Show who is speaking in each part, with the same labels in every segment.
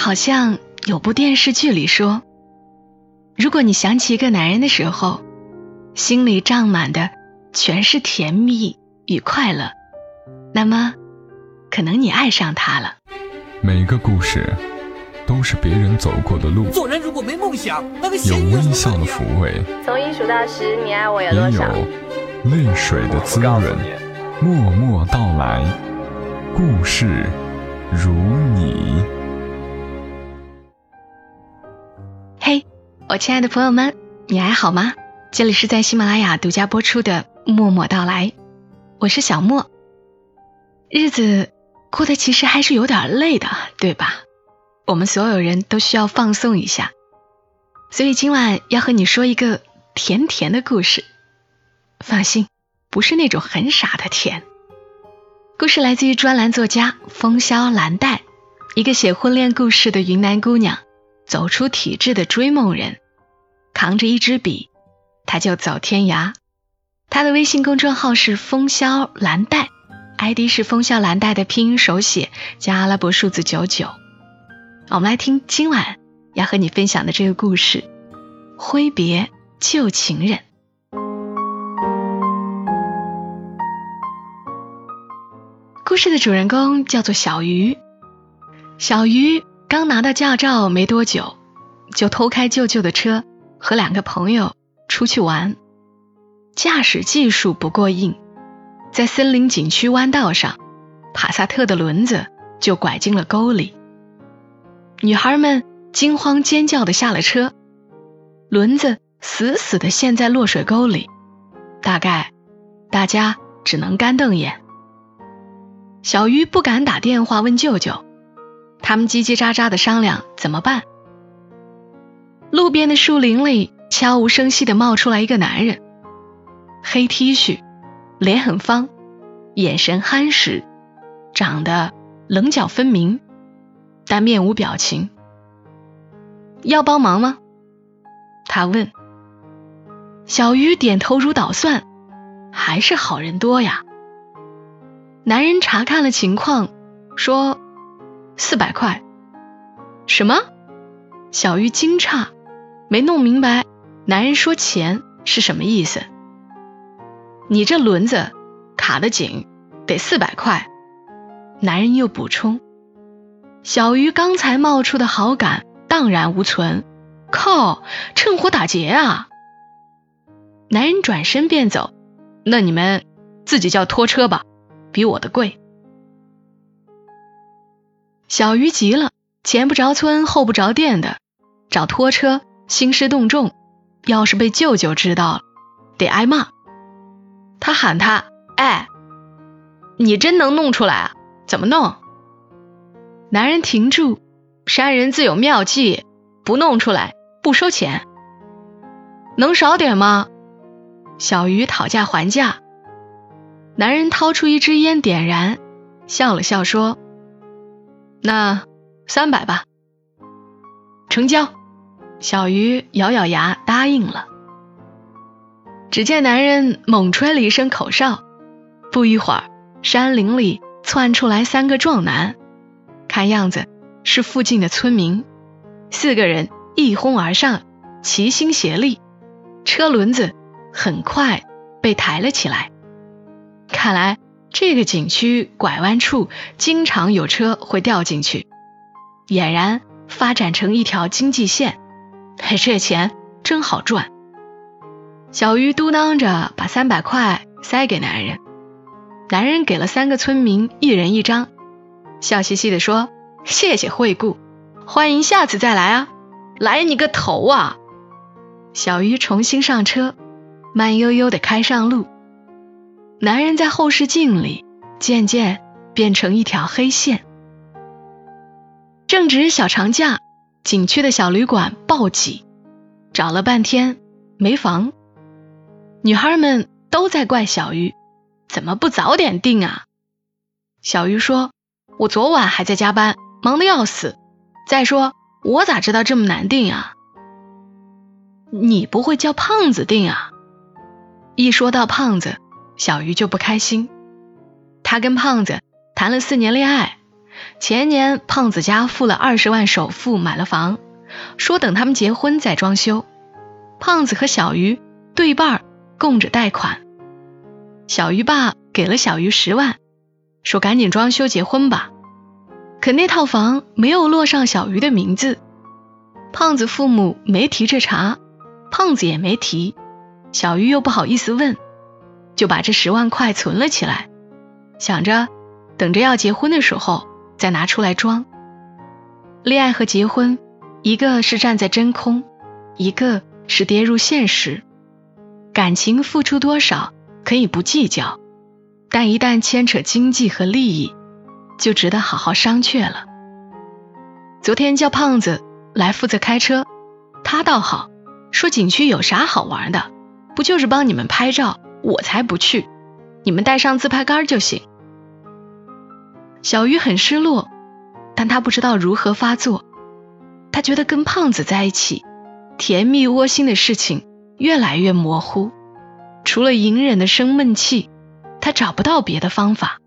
Speaker 1: 好像有部电视剧里说，如果你想起一个男人的时候，心里胀满的全是甜蜜与快乐，那么可能你爱上他了。
Speaker 2: 每个故事都是别人走过的路，
Speaker 3: 做人如果没梦想，那个
Speaker 2: 有微笑的抚慰，
Speaker 4: 从一数到十，你爱我有
Speaker 2: 也有
Speaker 4: 多少？
Speaker 2: 泪水的滋润。默默到来，故事如你。
Speaker 1: 我亲爱的朋友们，你还好吗？这里是在喜马拉雅独家播出的《默默到来》，我是小莫。日子过得其实还是有点累的，对吧？我们所有人都需要放松一下，所以今晚要和你说一个甜甜的故事。放心，不是那种很傻的甜。故事来自于专栏作家风萧兰黛，一个写婚恋故事的云南姑娘。走出体制的追梦人，扛着一支笔，他就走天涯。他的微信公众号是风萧兰黛，ID 是风萧兰黛的拼音手写加阿拉伯数字九九。我们来听今晚要和你分享的这个故事：挥别旧情人。故事的主人公叫做小鱼，小鱼。刚拿到驾照没多久，就偷开舅舅的车，和两个朋友出去玩。驾驶技术不过硬，在森林景区弯道上，帕萨特的轮子就拐进了沟里。女孩们惊慌尖叫的下了车，轮子死死的陷在落水沟里，大概大家只能干瞪眼。小鱼不敢打电话问舅舅。他们叽叽喳喳的商量怎么办。路边的树林里悄无声息的冒出来一个男人，黑 T 恤，脸很方，眼神憨实，长得棱角分明，但面无表情。要帮忙吗？他问。小鱼点头如捣蒜，还是好人多呀。男人查看了情况，说。四百块，什么？小鱼惊诧，没弄明白男人说钱是什么意思。你这轮子卡得紧，得四百块。男人又补充。小鱼刚才冒出的好感荡然无存，靠，趁火打劫啊！男人转身便走，那你们自己叫拖车吧，比我的贵。小鱼急了，前不着村后不着店的找拖车，兴师动众。要是被舅舅知道了，得挨骂。他喊他：“哎，你真能弄出来啊？怎么弄？”男人停住，山人自有妙计，不弄出来不收钱。能少点吗？小鱼讨价还价。男人掏出一支烟，点燃，笑了笑说。那三百吧，成交。小鱼咬咬牙答应了。只见男人猛吹了一声口哨，不一会儿，山林里窜出来三个壮男，看样子是附近的村民。四个人一哄而上，齐心协力，车轮子很快被抬了起来。看来。这个景区拐弯处经常有车会掉进去，俨然发展成一条经济线。这钱真好赚。小鱼嘟囔着把三百块塞给男人，男人给了三个村民一人一张，笑嘻嘻地说：“谢谢惠顾，欢迎下次再来啊！来你个头啊！”小鱼重新上车，慢悠悠地开上路。男人在后视镜里渐渐变成一条黑线。正值小长假，景区的小旅馆暴挤，找了半天没房。女孩们都在怪小鱼，怎么不早点订啊？小鱼说：“我昨晚还在加班，忙得要死。再说我咋知道这么难订啊？你不会叫胖子订啊？”一说到胖子。小鱼就不开心，他跟胖子谈了四年恋爱，前年胖子家付了二十万首付买了房，说等他们结婚再装修。胖子和小鱼对半供着贷款，小鱼爸给了小鱼十万，说赶紧装修结婚吧。可那套房没有落上小鱼的名字，胖子父母没提这茬，胖子也没提，小鱼又不好意思问，就把这十万块存了起来，想着等着要结婚的时候再拿出来装。恋爱和结婚，一个是站在真空，一个。是跌入现实，感情付出多少可以不计较，但一旦牵扯经济和利益，就值得好好商榷了。昨天叫胖子来负责开车，他倒好，说景区有啥好玩的，不就是帮你们拍照，我才不去，你们带上自拍杆就行。小鱼很失落，但他不知道如何发作，他觉得跟胖子在一起。甜蜜窝心的事情越来越模糊，除了隐忍的生闷气，他找不到别的方法。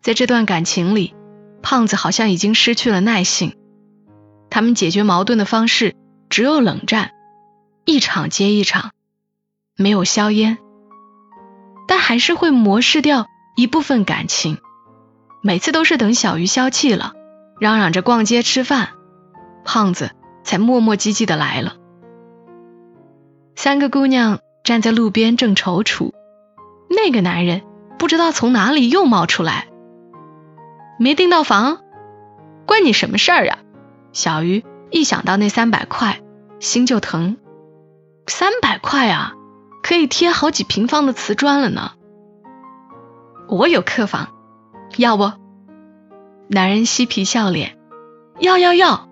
Speaker 1: 在这段感情里，胖子好像已经失去了耐性。他们解决矛盾的方式只有冷战，一场接一场，没有硝烟，但还是会磨蚀掉一部分感情。每次都是等小鱼消气了，嚷嚷着逛街吃饭，胖子。才磨磨唧唧的来了。三个姑娘站在路边正踌躇，那个男人不知道从哪里又冒出来。没订到房，关你什么事儿啊？小鱼一想到那三百块，心就疼。三百块啊，可以贴好几平方的瓷砖了呢。我有客房，要不？男人嬉皮笑脸，要要要。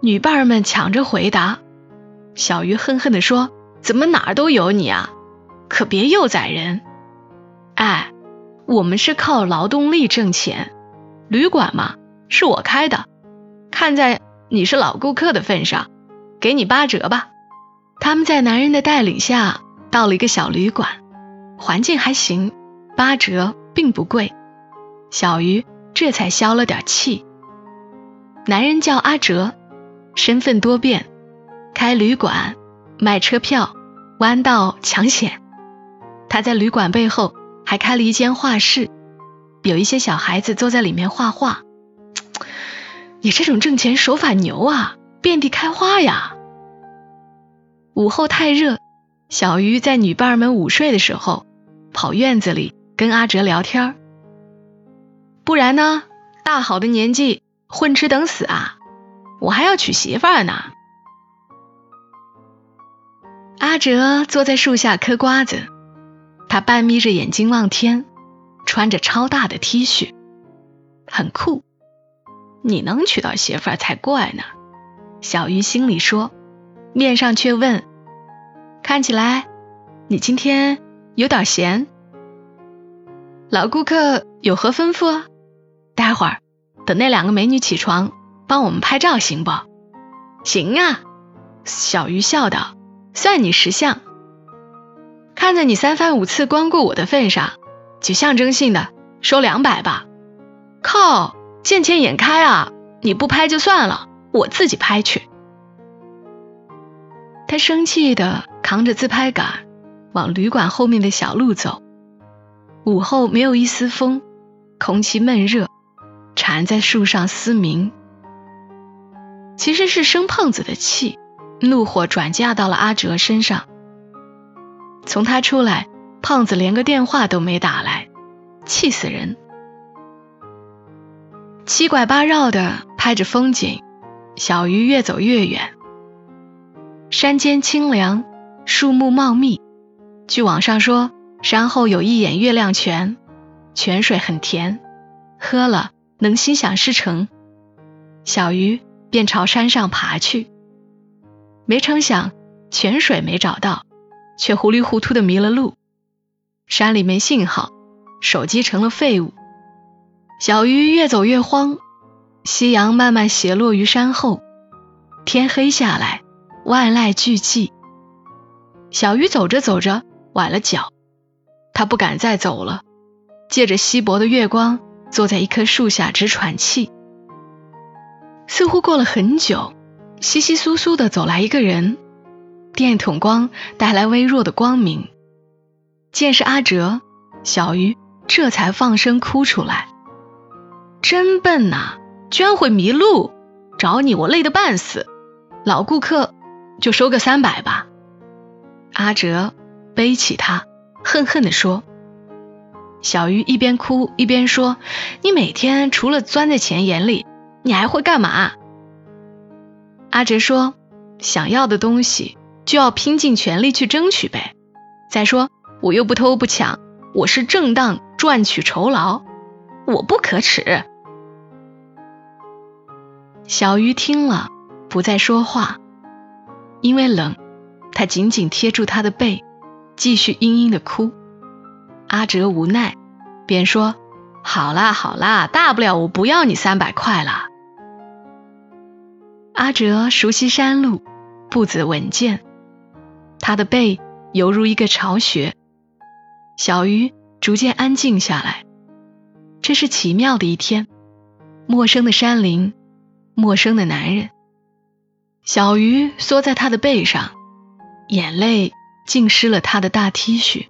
Speaker 1: 女伴儿们抢着回答，小鱼恨恨地说：“怎么哪儿都有你啊？可别又宰人！哎，我们是靠劳动力挣钱，旅馆嘛是我开的，看在你是老顾客的份上，给你八折吧。”他们在男人的带领下到了一个小旅馆，环境还行，八折并不贵，小鱼这才消了点气。男人叫阿哲。身份多变，开旅馆、卖车票、弯道抢险。他在旅馆背后还开了一间画室，有一些小孩子坐在里面画画。你这种挣钱手法牛啊，遍地开花呀！午后太热，小鱼在女伴们午睡的时候，跑院子里跟阿哲聊天不然呢，大好的年纪混吃等死啊！我还要娶媳妇儿呢。阿哲坐在树下嗑瓜子，他半眯着眼睛望天，穿着超大的 T 恤，很酷。你能娶到媳妇儿才怪呢。小鱼心里说，面上却问：“看起来你今天有点闲。老顾客有何吩咐？待会儿等那两个美女起床。”帮我们拍照行不？行啊，小鱼笑道：“算你识相。看在你三番五次光顾我的份上，就象征性的收两百吧。”靠，见钱眼开啊！你不拍就算了，我自己拍去。他生气的扛着自拍杆往旅馆后面的小路走。午后没有一丝风，空气闷热，蝉在树上嘶鸣。其实是生胖子的气，怒火转嫁到了阿哲身上。从他出来，胖子连个电话都没打来，气死人。七拐八绕的拍着风景，小鱼越走越远。山间清凉，树木茂密。据网上说，山后有一眼月亮泉，泉水很甜，喝了能心想事成。小鱼。便朝山上爬去，没成想泉水没找到，却糊里糊涂的迷了路。山里没信号，手机成了废物。小鱼越走越慌，夕阳慢慢斜落于山后，天黑下来，万籁俱寂。小鱼走着走着崴了脚，他不敢再走了，借着稀薄的月光坐在一棵树下直喘气。似乎过了很久，稀稀疏疏的走来一个人，电筒光带来微弱的光明。见是阿哲，小鱼这才放声哭出来：“真笨呐，居然会迷路！找你我累得半死，老顾客就收个三百吧。”阿哲背起他，恨恨地说。小鱼一边哭一边说：“你每天除了钻在钱眼里，你还会干嘛？”阿哲说：“想要的东西就要拼尽全力去争取呗。再说我又不偷不抢，我是正当赚取酬劳，我不可耻。”小鱼听了不再说话，因为冷，他紧紧贴住他的背，继续嘤嘤的哭。阿哲无奈，便说：“好啦好啦，大不了我不要你三百块了。”阿哲熟悉山路，步子稳健，他的背犹如一个巢穴。小鱼逐渐安静下来。这是奇妙的一天，陌生的山林，陌生的男人。小鱼缩在他的背上，眼泪浸湿了他的大 T 恤。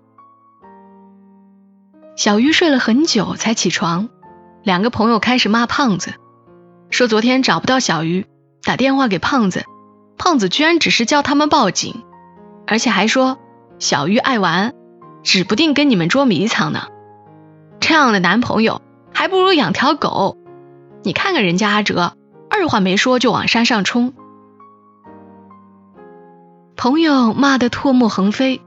Speaker 1: 小鱼睡了很久才起床，两个朋友开始骂胖子，说昨天找不到小鱼，打电话给胖子，胖子居然只是叫他们报警，而且还说小鱼爱玩，指不定跟你们捉迷藏呢。这样的男朋友还不如养条狗。你看看人家阿哲，二话没说就往山上冲。朋友骂得唾沫横飞，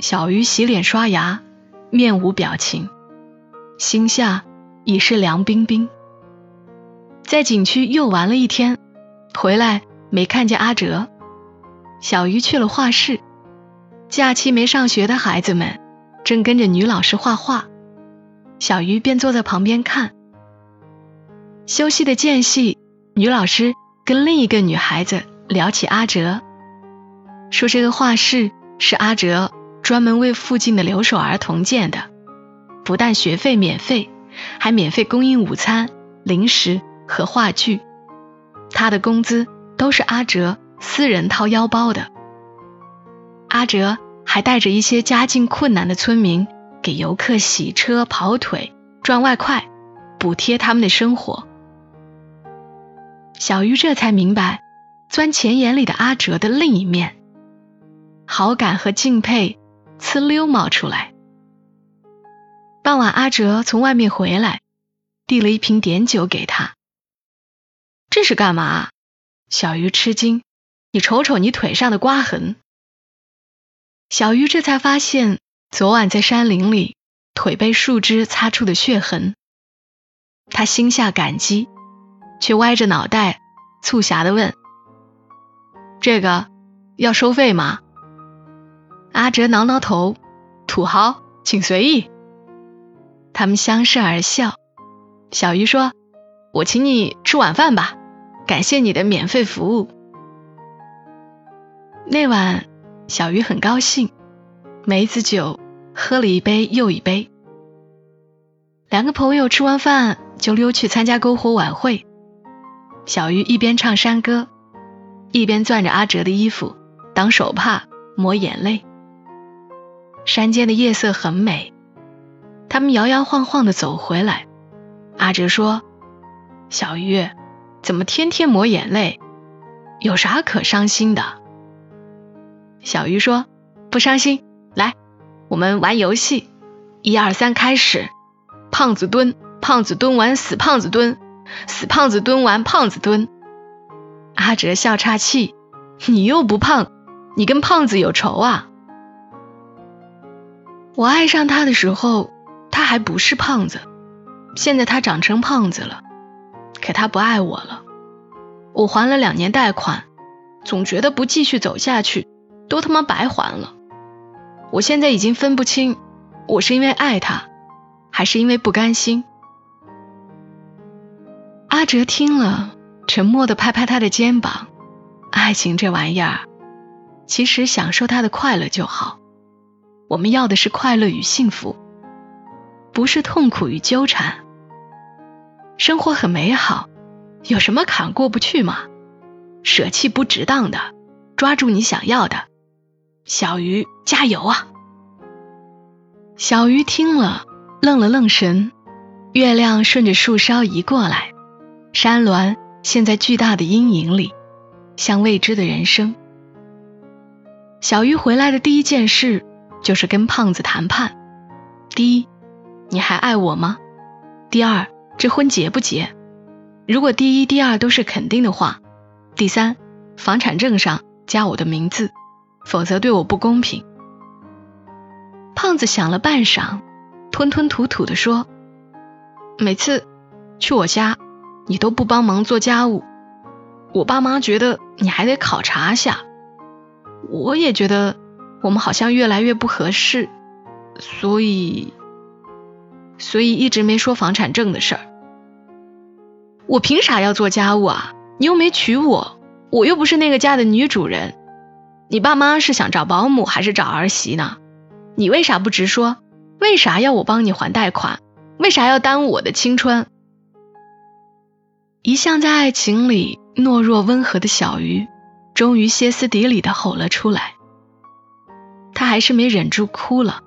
Speaker 1: 小鱼洗脸刷牙。面无表情，心下已是凉冰冰。在景区又玩了一天，回来没看见阿哲。小鱼去了画室，假期没上学的孩子们正跟着女老师画画，小鱼便坐在旁边看。休息的间隙，女老师跟另一个女孩子聊起阿哲，说这个画室是阿哲。专门为附近的留守儿童建的，不但学费免费，还免费供应午餐、零食和话剧。他的工资都是阿哲私人掏腰包的。阿哲还带着一些家境困难的村民给游客洗车、跑腿、赚外快，补贴他们的生活。小鱼这才明白，钻钱眼里的阿哲的另一面，好感和敬佩。呲溜冒出来。傍晚，阿哲从外面回来，递了一瓶碘酒给他。这是干嘛？小鱼吃惊。你瞅瞅你腿上的刮痕。小鱼这才发现，昨晚在山林里腿被树枝擦出的血痕。他心下感激，却歪着脑袋，促狭的问：“这个要收费吗？”阿哲挠挠头，土豪，请随意。他们相视而笑。小鱼说：“我请你吃晚饭吧，感谢你的免费服务。”那晚，小鱼很高兴，梅子酒喝了一杯又一杯。两个朋友吃完饭就溜去参加篝火晚会。小鱼一边唱山歌，一边攥着阿哲的衣服当手帕抹眼泪。山间的夜色很美，他们摇摇晃晃的走回来。阿哲说：“小鱼，怎么天天抹眼泪？有啥可伤心的？”小鱼说：“不伤心，来，我们玩游戏，一二三，开始。胖子蹲，胖子蹲完，死胖子蹲，死胖子蹲完，胖子蹲。”阿哲笑岔气：“你又不胖，你跟胖子有仇啊？”我爱上他的时候，他还不是胖子，现在他长成胖子了，可他不爱我了。我还了两年贷款，总觉得不继续走下去，都他妈白还了。我现在已经分不清，我是因为爱他，还是因为不甘心。阿哲听了，沉默的拍拍他的肩膀。爱情这玩意儿，其实享受他的快乐就好。我们要的是快乐与幸福，不是痛苦与纠缠。生活很美好，有什么坎过不去吗？舍弃不值当的，抓住你想要的。小鱼加油啊！小鱼听了，愣了愣神。月亮顺着树梢移过来，山峦陷在巨大的阴影里，像未知的人生。小鱼回来的第一件事就是跟胖子谈判：第一，你还爱我吗？第二，这婚结不结？如果第一、第二都是肯定的话，第三，房产证上加我的名字，否则对我不公平。胖子想了半晌，吞吞吐吐地说。每次去我家，你都不帮忙做家务，我爸妈觉得你还得考察下，我也觉得我们好像越来越不合适，所以，所以一直没说房产证的事儿。我凭啥要做家务啊？你又没娶我，我又不是那个家的女主人。你爸妈是想找保姆还是找儿媳呢？你为啥不直说？为啥要我帮你还贷款？为啥要耽误我的青春？一向在爱情里懦弱温和的小鱼，终于歇斯底里的吼了出来。他还是没忍住哭了，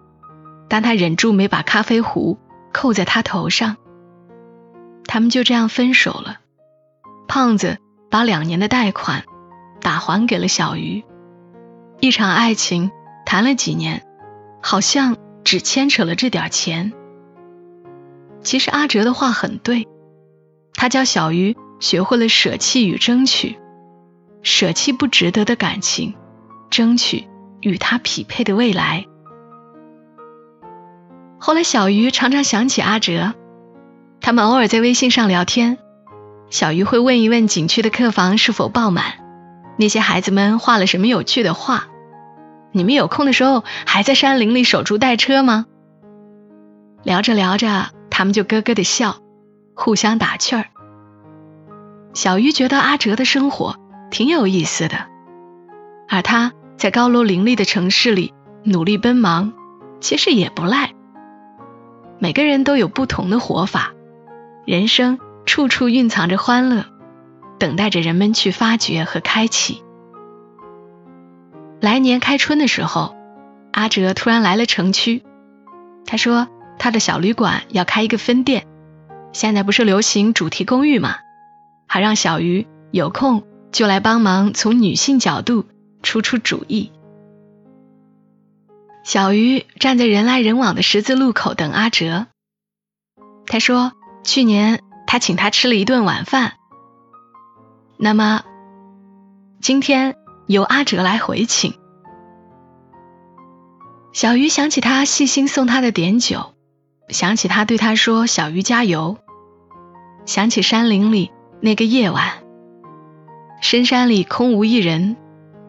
Speaker 1: 但他忍住没把咖啡壶扣在他头上。他们就这样分手了。胖子把两年的贷款打还给了小鱼。一场爱情谈了几年，好像只牵扯了这点钱。其实阿哲的话很对，他教小鱼学会了舍弃与争取，舍弃不值得的感情，争取与他匹配的未来。后来小鱼常常想起阿哲，他们偶尔在微信上聊天，小鱼会问一问景区的客房是否爆满，那些孩子们画了什么有趣的画，你们有空的时候还在山林里守株待车吗？聊着聊着。他们就咯咯的笑，互相打趣儿。小鱼觉得阿哲的生活挺有意思的，而他在高楼林立的城市里努力奔忙，其实也不赖。每个人都有不同的活法，人生处处蕴藏着欢乐，等待着人们去发掘和开启。来年开春的时候，阿哲突然来了城区，他说。他的小旅馆要开一个分店，现在不是流行主题公寓吗？还让小鱼有空就来帮忙，从女性角度出出主意。小鱼站在人来人往的十字路口等阿哲。他说，去年他请他吃了一顿晚饭，那么今天由阿哲来回请。小鱼想起他细心送他的点酒。想起他对他说：“小鱼加油。”想起山林里那个夜晚，深山里空无一人，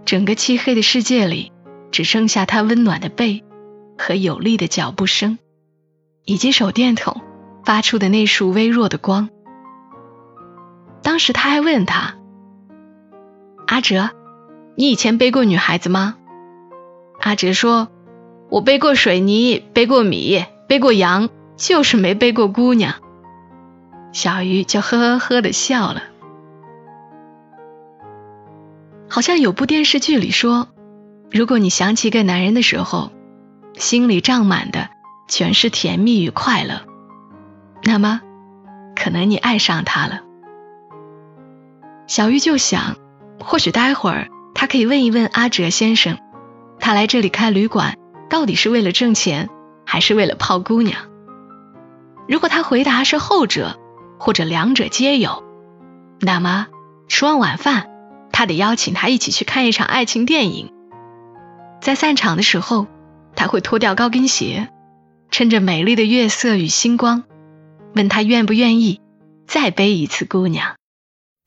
Speaker 1: 整个漆黑的世界里只剩下他温暖的背和有力的脚步声，以及手电筒发出的那束微弱的光。当时他还问他：“阿哲，你以前背过女孩子吗？”阿哲说：“我背过水泥，背过米。”背过羊，就是没背过姑娘。小鱼就呵呵呵的笑了。好像有部电视剧里说，如果你想起一个男人的时候，心里胀满的全是甜蜜与快乐，那么可能你爱上他了。小玉就想，或许待会儿他可以问一问阿哲先生，他来这里开旅馆到底是为了挣钱？还是为了泡姑娘。如果他回答是后者，或者两者皆有，那么吃完晚饭，他得邀请他一起去看一场爱情电影。在散场的时候，他会脱掉高跟鞋，趁着美丽的月色与星光，问他愿不愿意再背一次姑娘。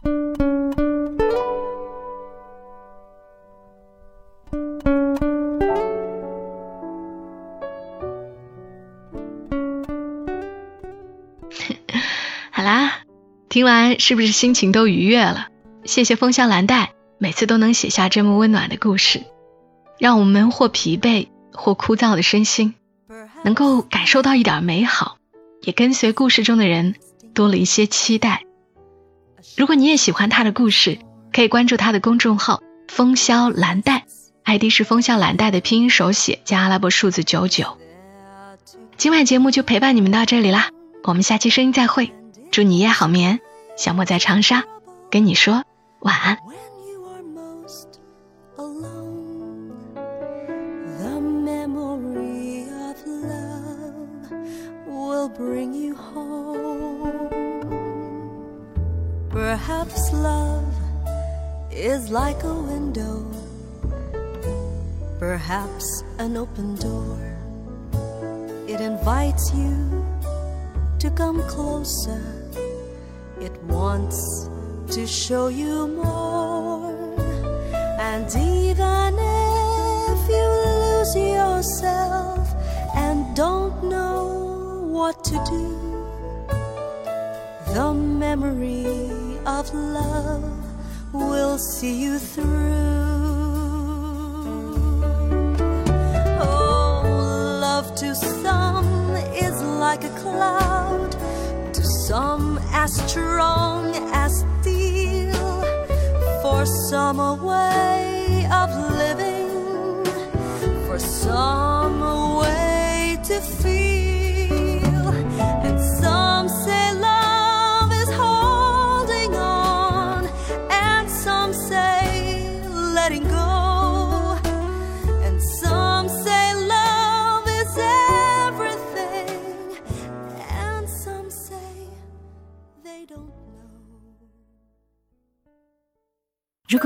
Speaker 1: 好啦听完是不是心情都愉悦了？谢谢风香蓝带，每次都能写下这么温暖的故事，让我们或疲惫或枯燥的身心，能够感受到一点美好，也跟随故事中的人多了一些期待。如果你也喜欢他的故事，可以关注他的公众号“风萧蓝带 ”，ID 是“风萧蓝带”的拼音手写加阿拉伯数字九九。今晚节目就陪伴你们到这里啦，我们下期声音再会，祝你夜好眠。小莫在长沙跟你说晚安。
Speaker 5: bring you home. Perhaps love is like a window, perhaps an open door. It invites you to come closer, it wants to show you more. And even if you lose yourself and don't know what to do. The memory of love will see you through. Oh, love to some is like a cloud, to some as strong for some way of living, for some way to feel.